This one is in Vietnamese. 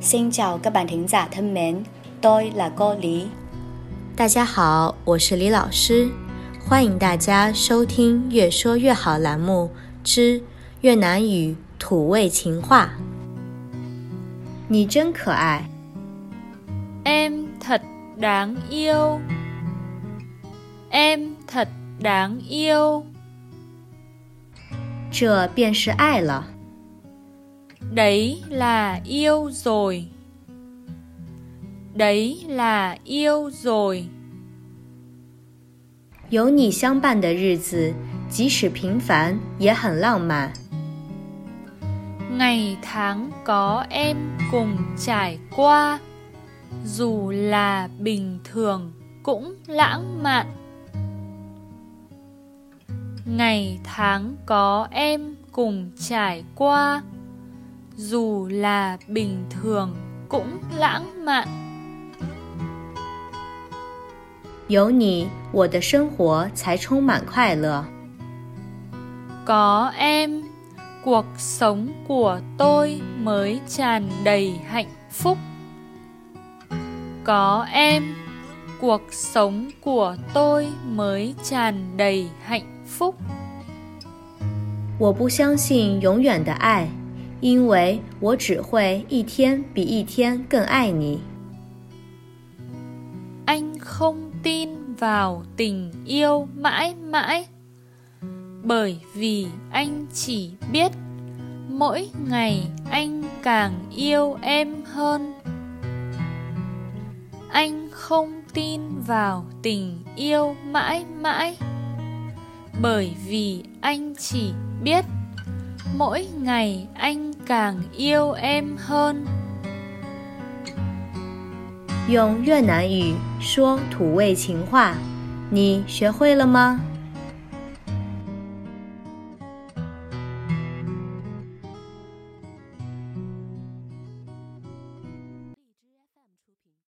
新教各办停在他们在那个里。大家好，我是李老师，欢迎大家收听《越说越好》栏目之越南语土味情话。你真可爱。Em thật đáng yêu. Em thật đáng yêu。这便是爱了。Đấy là yêu rồi. Đấy là yêu rồi. 有你相伴的日子，即使平凡也很浪漫。 Ngày tháng có em cùng trải qua, dù là bình thường cũng lãng mạn. Ngày tháng có em cùng trải qua, dù là bình thường cũng lãng mạn. 有你，我的生活才充满快乐。 Có em, cuộc sống của tôi mới tràn đầy hạnh phúc. Có em, cuộc sống của tôi mới tràn đầy hạnh phúc. 我不相信永远的爱， 因为我只会一天比一天更爱你。 Anh không tin vào tình yêu mãi mãi, bởi vì anh chỉ biết mỗi ngày anh càng yêu em hơn. Anh không tin vào tình yêu mãi mãi, bởi vì anh chỉ biết mỗi ngày anh càng yêu em hơn. 用越南语说土味情话，你学会了吗？